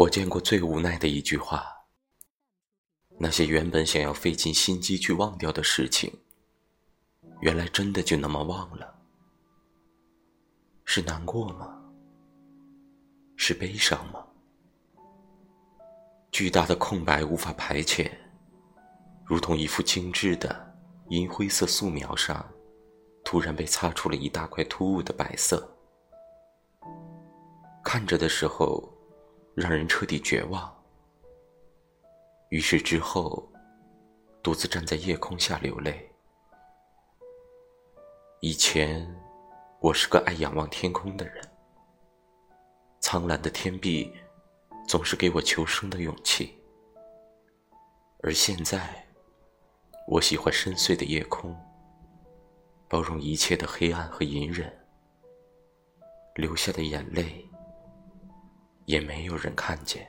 我见过最无奈的一句话：那些原本想要费尽心机去忘掉的事情，原来真的就那么忘了。是难过吗？是悲伤吗？巨大的空白无法排遣，如同一幅精致的银灰色素描上，突然被擦出了一大块突兀的白色。看着的时候。让人彻底绝望。于是之后，独自站在夜空下流泪。以前，我是个爱仰望天空的人，苍蓝的天壁总是给我求生的勇气。而现在，我喜欢深邃的夜空，包容一切的黑暗和隐忍，流下的眼泪。也没有人看见。